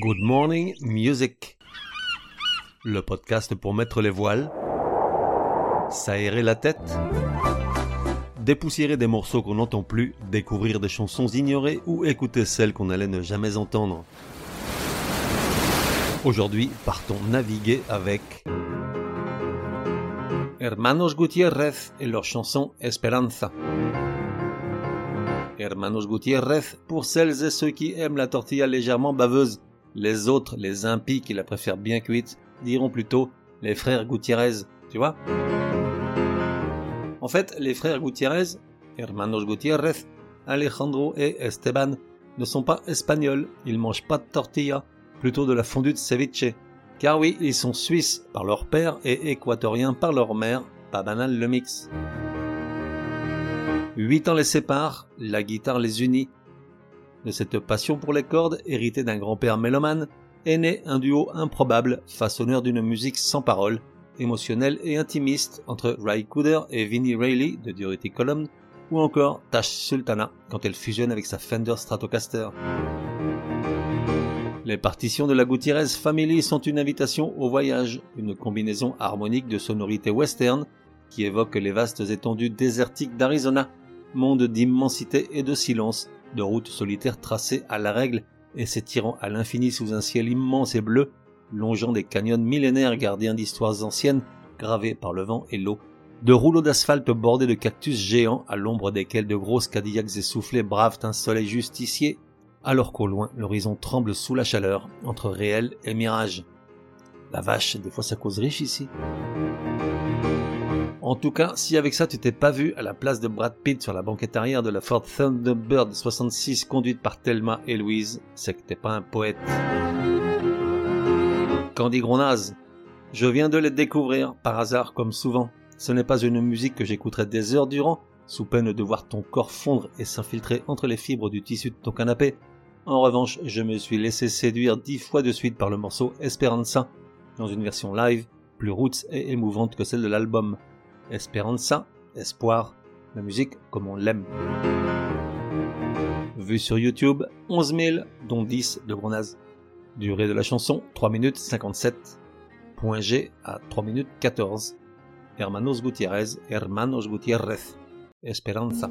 Good Morning Music. Le podcast pour mettre les voiles, s'aérer la tête, dépoussiérer des morceaux qu'on n'entend plus, découvrir des chansons ignorées ou écouter celles qu'on allait ne jamais entendre. Aujourd'hui, partons naviguer avec Hermanos Gutiérrez et leur chanson Esperanza. Hermanos Gutiérrez pour celles et ceux qui aiment la tortilla légèrement baveuse. Les autres, les impies qui la préfèrent bien cuite, diront plutôt les frères Gutiérrez, tu vois En fait, les frères Gutiérrez, Hermanos Gutiérrez, Alejandro et Esteban, ne sont pas espagnols, ils mangent pas de tortilla, plutôt de la fondue de ceviche. Car oui, ils sont suisses par leur père et équatoriens par leur mère, pas banal le mix. Huit ans les séparent, la guitare les unit. De cette passion pour les cordes, héritée d'un grand-père mélomane, est né un duo improbable, façonneur d'une musique sans paroles, émotionnelle et intimiste entre Ray Cooder et Vinnie Rayleigh de Durutti Column, ou encore Tash Sultana quand elle fusionne avec sa Fender Stratocaster. Les partitions de la Gutiérrez Family sont une invitation au voyage, une combinaison harmonique de sonorités western qui évoque les vastes étendues désertiques d'Arizona, monde d'immensité et de silence, de routes solitaires tracées à la règle et s'étirant à l'infini sous un ciel immense et bleu, longeant des canyons millénaires gardiens d'histoires anciennes, gravées par le vent et l'eau, de rouleaux d'asphalte bordés de cactus géants à l'ombre desquels de grosses Cadillacs essoufflés bravent un soleil justicier, alors qu'au loin l'horizon tremble sous la chaleur, entre réel et mirage. La vache, des fois ça cause riche ici. En tout cas, si avec ça tu t'es pas vu à la place de Brad Pitt sur la banquette arrière de la Ford Thunderbird 66 conduite par Thelma et Louise, c'est que t'es pas un poète. Candy Gronaz, je viens de les découvrir, par hasard comme souvent. Ce n'est pas une musique que j'écouterai des heures durant, sous peine de voir ton corps fondre et s'infiltrer entre les fibres du tissu de ton canapé. En revanche, je me suis laissé séduire dix fois de suite par le morceau Esperanza, dans une version live, plus roots et émouvante que celle de l'album. Esperanza, espoir, la musique comme on l'aime. Vu sur YouTube, 11 000, dont 10 de Gronaz. Durée de la chanson, 3 minutes 57. Point G à 3 minutes 14. Hermanos Gutiérrez, Hermanos Gutiérrez. Esperanza.